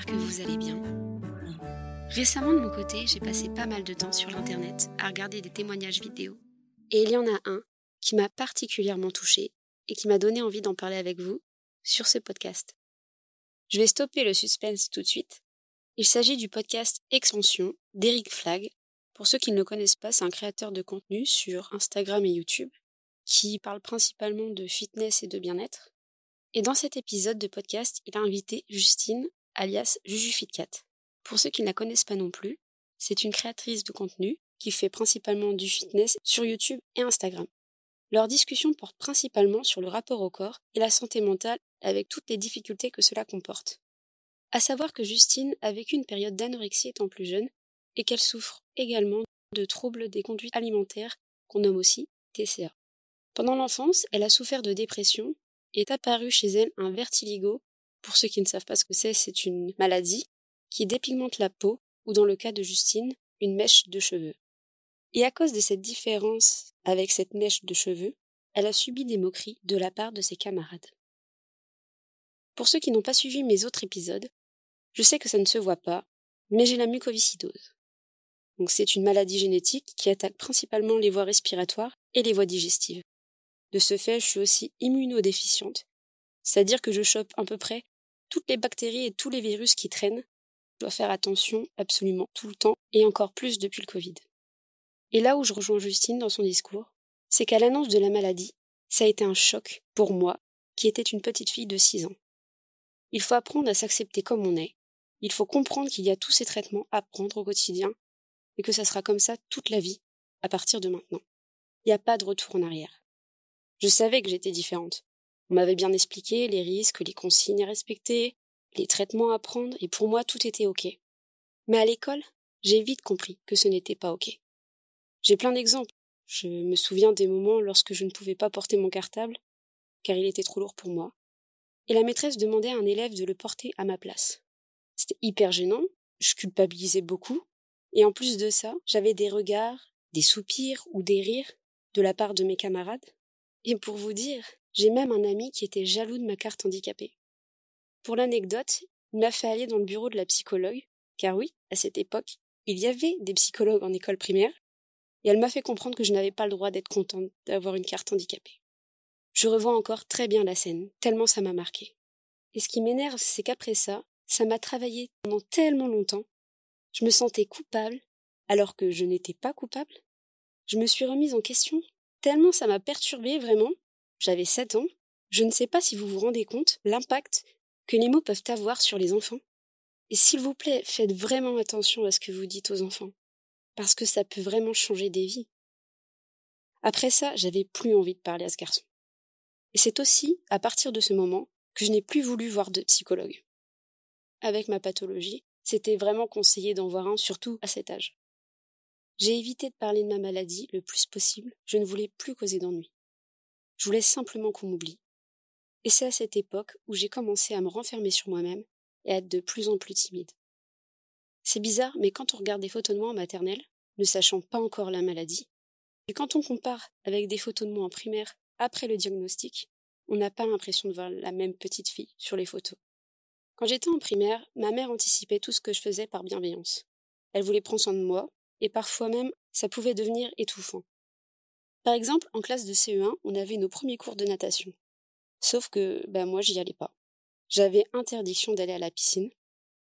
que vous allez bien. Récemment de mon côté, j'ai passé pas mal de temps sur l'internet à regarder des témoignages vidéo. Et il y en a un qui m'a particulièrement touchée et qui m'a donné envie d'en parler avec vous sur ce podcast. Je vais stopper le suspense tout de suite. Il s'agit du podcast Expansion d'Eric Flag. Pour ceux qui ne le connaissent pas, c'est un créateur de contenu sur Instagram et YouTube qui parle principalement de fitness et de bien-être. Et dans cet épisode de podcast, il a invité Justine, alias JujuFitCat. Pour ceux qui ne la connaissent pas non plus, c'est une créatrice de contenu qui fait principalement du fitness sur YouTube et Instagram. Leur discussion porte principalement sur le rapport au corps et la santé mentale avec toutes les difficultés que cela comporte. À savoir que Justine a vécu une période d'anorexie étant plus jeune et qu'elle souffre également de troubles des conduites alimentaires qu'on nomme aussi TCA. Pendant l'enfance, elle a souffert de dépression est apparu chez elle un vertiligo. Pour ceux qui ne savent pas ce que c'est, c'est une maladie qui dépigmente la peau, ou dans le cas de Justine, une mèche de cheveux. Et à cause de cette différence avec cette mèche de cheveux, elle a subi des moqueries de la part de ses camarades. Pour ceux qui n'ont pas suivi mes autres épisodes, je sais que ça ne se voit pas, mais j'ai la mucoviscidose. C'est une maladie génétique qui attaque principalement les voies respiratoires et les voies digestives. De ce fait, je suis aussi immunodéficiente, c'est-à-dire que je chope à peu près toutes les bactéries et tous les virus qui traînent. Je dois faire attention absolument tout le temps, et encore plus depuis le Covid. Et là où je rejoins Justine dans son discours, c'est qu'à l'annonce de la maladie, ça a été un choc pour moi, qui était une petite fille de 6 ans. Il faut apprendre à s'accepter comme on est, il faut comprendre qu'il y a tous ces traitements à prendre au quotidien, et que ça sera comme ça toute la vie, à partir de maintenant. Il n'y a pas de retour en arrière. Je savais que j'étais différente. On m'avait bien expliqué les risques, les consignes à respecter, les traitements à prendre, et pour moi tout était ok. Mais à l'école, j'ai vite compris que ce n'était pas ok. J'ai plein d'exemples. Je me souviens des moments lorsque je ne pouvais pas porter mon cartable, car il était trop lourd pour moi, et la maîtresse demandait à un élève de le porter à ma place. C'était hyper gênant, je culpabilisais beaucoup, et en plus de ça, j'avais des regards, des soupirs ou des rires de la part de mes camarades et pour vous dire, j'ai même un ami qui était jaloux de ma carte handicapée. Pour l'anecdote, il m'a fait aller dans le bureau de la psychologue, car oui, à cette époque, il y avait des psychologues en école primaire, et elle m'a fait comprendre que je n'avais pas le droit d'être contente d'avoir une carte handicapée. Je revois encore très bien la scène, tellement ça m'a marqué. Et ce qui m'énerve, c'est qu'après ça, ça m'a travaillé pendant tellement longtemps. Je me sentais coupable, alors que je n'étais pas coupable. Je me suis remise en question tellement ça m'a perturbé vraiment. J'avais 7 ans. Je ne sais pas si vous vous rendez compte l'impact que les mots peuvent avoir sur les enfants. Et s'il vous plaît, faites vraiment attention à ce que vous dites aux enfants, parce que ça peut vraiment changer des vies. Après ça, j'avais plus envie de parler à ce garçon. Et c'est aussi à partir de ce moment que je n'ai plus voulu voir de psychologue. Avec ma pathologie, c'était vraiment conseillé d'en voir un, surtout à cet âge. J'ai évité de parler de ma maladie le plus possible, je ne voulais plus causer d'ennui. Je voulais simplement qu'on m'oublie. Et c'est à cette époque où j'ai commencé à me renfermer sur moi-même et à être de plus en plus timide. C'est bizarre, mais quand on regarde des photos de moi en maternelle, ne sachant pas encore la maladie, et quand on compare avec des photos de moi en primaire après le diagnostic, on n'a pas l'impression de voir la même petite fille sur les photos. Quand j'étais en primaire, ma mère anticipait tout ce que je faisais par bienveillance. Elle voulait prendre soin de moi, et parfois même ça pouvait devenir étouffant. Par exemple, en classe de CE1, on avait nos premiers cours de natation. Sauf que ben moi j'y allais pas. J'avais interdiction d'aller à la piscine,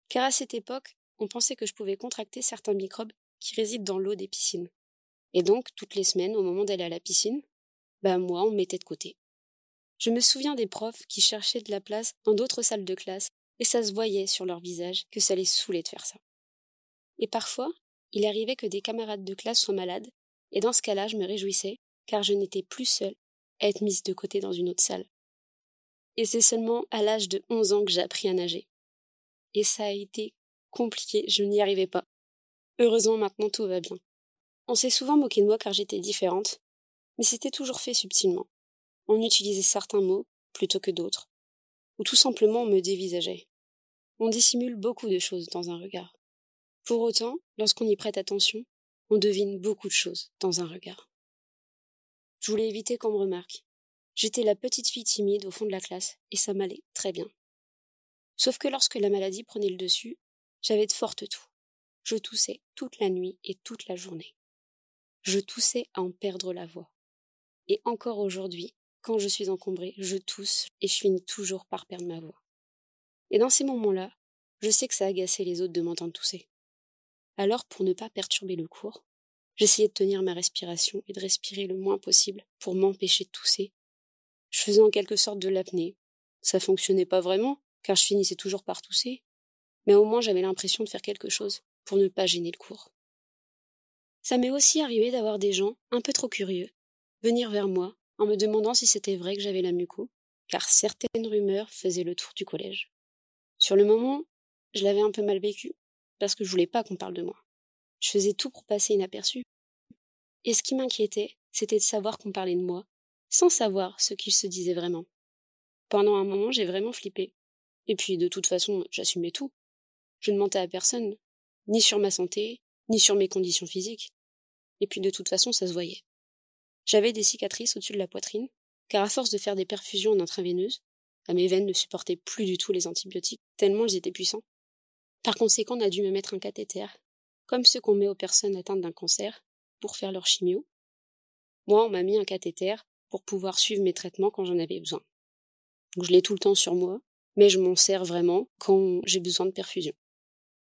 car à cette époque, on pensait que je pouvais contracter certains microbes qui résident dans l'eau des piscines. Et donc, toutes les semaines, au moment d'aller à la piscine, ben moi, on me mettait de côté. Je me souviens des profs qui cherchaient de la place dans d'autres salles de classe, et ça se voyait sur leur visage que ça les saoulait de faire ça. Et parfois, il arrivait que des camarades de classe soient malades, et dans ce cas-là, je me réjouissais, car je n'étais plus seule à être mise de côté dans une autre salle. Et c'est seulement à l'âge de onze ans que j'ai appris à nager. Et ça a été compliqué, je n'y arrivais pas. Heureusement maintenant tout va bien. On s'est souvent moqué de moi car j'étais différente, mais c'était toujours fait subtilement. On utilisait certains mots plutôt que d'autres, ou tout simplement on me dévisageait. On dissimule beaucoup de choses dans un regard. Pour autant, lorsqu'on y prête attention, on devine beaucoup de choses dans un regard. Je voulais éviter qu'on me remarque. J'étais la petite fille timide au fond de la classe, et ça m'allait très bien. Sauf que lorsque la maladie prenait le dessus, j'avais de fortes toux. Je toussais toute la nuit et toute la journée. Je toussais à en perdre la voix. Et encore aujourd'hui, quand je suis encombrée, je tousse et je finis toujours par perdre ma voix. Et dans ces moments-là, je sais que ça agaçait les autres de m'entendre tousser. Alors, pour ne pas perturber le cours, j'essayais de tenir ma respiration et de respirer le moins possible pour m'empêcher de tousser. Je faisais en quelque sorte de l'apnée. Ça fonctionnait pas vraiment, car je finissais toujours par tousser, mais au moins j'avais l'impression de faire quelque chose pour ne pas gêner le cours. Ça m'est aussi arrivé d'avoir des gens, un peu trop curieux, venir vers moi en me demandant si c'était vrai que j'avais la muco, car certaines rumeurs faisaient le tour du collège. Sur le moment, je l'avais un peu mal vécu, parce que je voulais pas qu'on parle de moi. Je faisais tout pour passer inaperçu. Et ce qui m'inquiétait, c'était de savoir qu'on parlait de moi, sans savoir ce qu'il se disait vraiment. Pendant un moment, j'ai vraiment flippé. Et puis, de toute façon, j'assumais tout. Je ne mentais à personne, ni sur ma santé, ni sur mes conditions physiques. Et puis, de toute façon, ça se voyait. J'avais des cicatrices au-dessus de la poitrine, car à force de faire des perfusions en intraveineuse, mes veines ne supportaient plus du tout les antibiotiques, tellement ils étaient puissants. Par conséquent, on a dû me mettre un cathéter, comme ceux qu'on met aux personnes atteintes d'un cancer, pour faire leur chimio. Moi, on m'a mis un cathéter pour pouvoir suivre mes traitements quand j'en avais besoin. Je l'ai tout le temps sur moi, mais je m'en sers vraiment quand j'ai besoin de perfusion.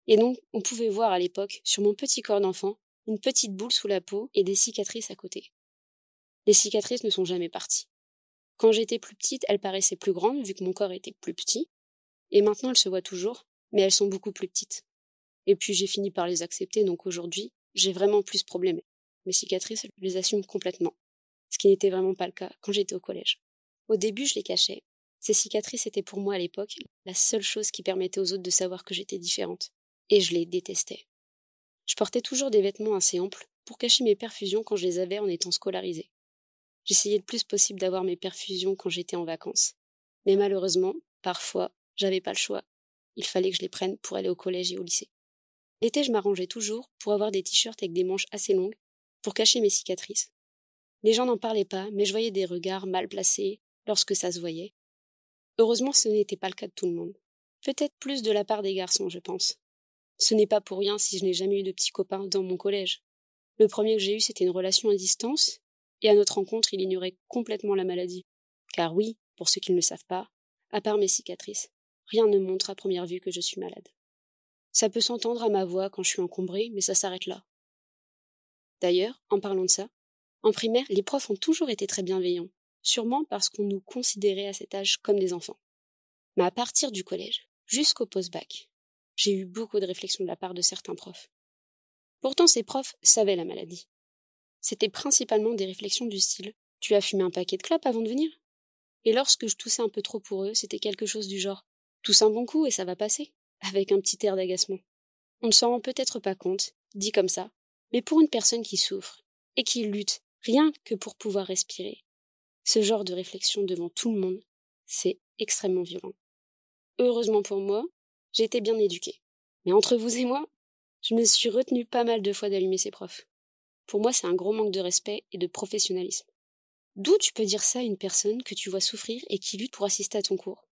Et donc, on pouvait voir à l'époque, sur mon petit corps d'enfant, une petite boule sous la peau et des cicatrices à côté. Les cicatrices ne sont jamais parties. Quand j'étais plus petite, elles paraissaient plus grandes vu que mon corps était plus petit, et maintenant elles se voient toujours, mais elles sont beaucoup plus petites. Et puis j'ai fini par les accepter, donc aujourd'hui, j'ai vraiment plus de problèmes. Mes cicatrices, je les assume complètement, ce qui n'était vraiment pas le cas quand j'étais au collège. Au début, je les cachais. Ces cicatrices étaient pour moi à l'époque la seule chose qui permettait aux autres de savoir que j'étais différente, et je les détestais. Je portais toujours des vêtements assez amples pour cacher mes perfusions quand je les avais en étant scolarisée. J'essayais le plus possible d'avoir mes perfusions quand j'étais en vacances. Mais malheureusement, parfois, j'avais pas le choix. Il fallait que je les prenne pour aller au collège et au lycée. L'été, je m'arrangeais toujours pour avoir des t-shirts avec des manches assez longues pour cacher mes cicatrices. Les gens n'en parlaient pas, mais je voyais des regards mal placés lorsque ça se voyait. Heureusement, ce n'était pas le cas de tout le monde. Peut-être plus de la part des garçons, je pense. Ce n'est pas pour rien si je n'ai jamais eu de petits copains dans mon collège. Le premier que j'ai eu, c'était une relation à distance, et à notre rencontre, il ignorait complètement la maladie. Car oui, pour ceux qui ne le savent pas, à part mes cicatrices, rien ne montre à première vue que je suis malade. Ça peut s'entendre à ma voix quand je suis encombrée, mais ça s'arrête là. D'ailleurs, en parlant de ça, en primaire, les profs ont toujours été très bienveillants, sûrement parce qu'on nous considérait à cet âge comme des enfants. Mais à partir du collège, jusqu'au post-bac, j'ai eu beaucoup de réflexions de la part de certains profs. Pourtant, ces profs savaient la maladie. C'était principalement des réflexions du style Tu as fumé un paquet de clopes avant de venir? Et lorsque je toussais un peu trop pour eux, c'était quelque chose du genre Tousse un bon coup et ça va passer, avec un petit air d'agacement. On ne s'en rend peut-être pas compte, dit comme ça, mais pour une personne qui souffre et qui lutte rien que pour pouvoir respirer, ce genre de réflexion devant tout le monde, c'est extrêmement violent. Heureusement pour moi, été bien éduquée. Mais entre vous et moi, je me suis retenue pas mal de fois d'allumer ces profs. Pour moi, c'est un gros manque de respect et de professionnalisme. D'où tu peux dire ça à une personne que tu vois souffrir et qui lutte pour assister à ton cours?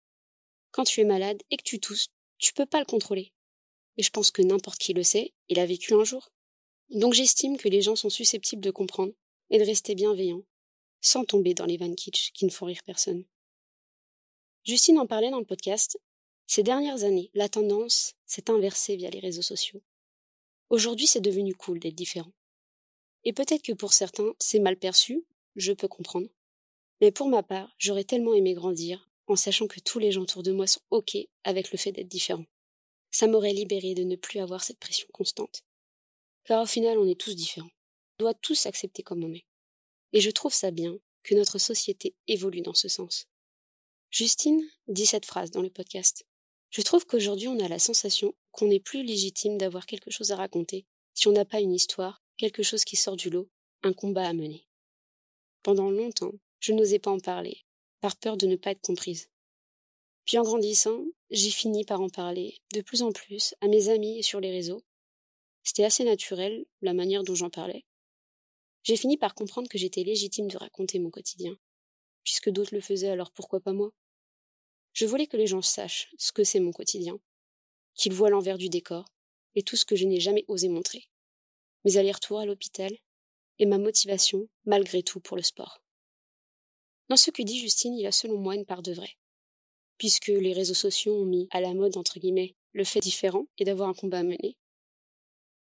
Quand tu es malade et que tu tousses, tu peux pas le contrôler. Et je pense que n'importe qui le sait, il a vécu un jour. Donc j'estime que les gens sont susceptibles de comprendre et de rester bienveillants, sans tomber dans les vannes kitsch qui ne font rire personne. Justine en parlait dans le podcast. Ces dernières années, la tendance s'est inversée via les réseaux sociaux. Aujourd'hui, c'est devenu cool d'être différent. Et peut-être que pour certains, c'est mal perçu, je peux comprendre. Mais pour ma part, j'aurais tellement aimé grandir en sachant que tous les gens autour de moi sont OK avec le fait d'être différent. Ça m'aurait libéré de ne plus avoir cette pression constante. Car au final, on est tous différents. On doit tous s'accepter comme on est. Et je trouve ça bien que notre société évolue dans ce sens. Justine dit cette phrase dans le podcast. Je trouve qu'aujourd'hui on a la sensation qu'on est plus légitime d'avoir quelque chose à raconter si on n'a pas une histoire quelque chose qui sort du lot, un combat à mener. Pendant longtemps, je n'osais pas en parler, par peur de ne pas être comprise. Puis en grandissant, j'ai fini par en parler de plus en plus à mes amis et sur les réseaux. C'était assez naturel, la manière dont j'en parlais. J'ai fini par comprendre que j'étais légitime de raconter mon quotidien, puisque d'autres le faisaient, alors pourquoi pas moi? Je voulais que les gens sachent ce que c'est mon quotidien, qu'ils voient l'envers du décor et tout ce que je n'ai jamais osé montrer. Mes allers-retours à l'hôpital et ma motivation, malgré tout, pour le sport. Dans ce que dit Justine, il a selon moi une part de vrai. Puisque les réseaux sociaux ont mis à la mode, entre guillemets, le fait différent et d'avoir un combat à mener.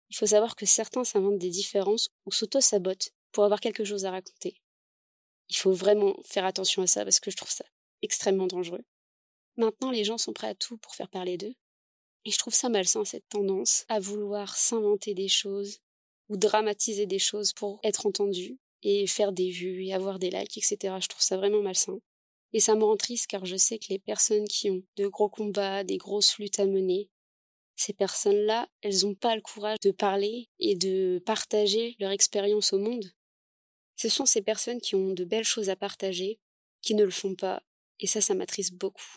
Il faut savoir que certains s'inventent des différences ou s'auto-sabotent pour avoir quelque chose à raconter. Il faut vraiment faire attention à ça parce que je trouve ça extrêmement dangereux. Maintenant, les gens sont prêts à tout pour faire parler d'eux. Et je trouve ça malsain, cette tendance à vouloir s'inventer des choses ou dramatiser des choses pour être entendu et faire des vues et avoir des likes, etc. Je trouve ça vraiment malsain. Et ça me rend triste car je sais que les personnes qui ont de gros combats, des grosses luttes à mener, ces personnes-là, elles n'ont pas le courage de parler et de partager leur expérience au monde. Ce sont ces personnes qui ont de belles choses à partager, qui ne le font pas, et ça, ça m'attriste beaucoup.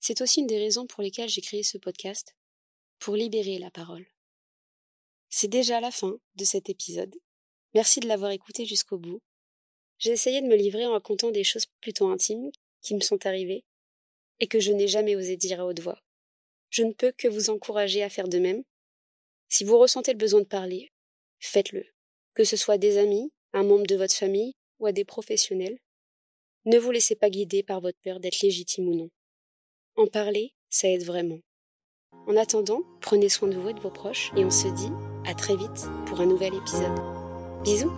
C'est aussi une des raisons pour lesquelles j'ai créé ce podcast, pour libérer la parole. C'est déjà la fin de cet épisode. Merci de l'avoir écouté jusqu'au bout. J'ai essayé de me livrer en racontant des choses plutôt intimes qui me sont arrivées et que je n'ai jamais osé dire à haute voix. Je ne peux que vous encourager à faire de même. Si vous ressentez le besoin de parler, faites-le. Que ce soit des amis, un membre de votre famille ou à des professionnels, ne vous laissez pas guider par votre peur d'être légitime ou non. En parler, ça aide vraiment. En attendant, prenez soin de vous et de vos proches et on se dit à très vite pour un nouvel épisode. Bisous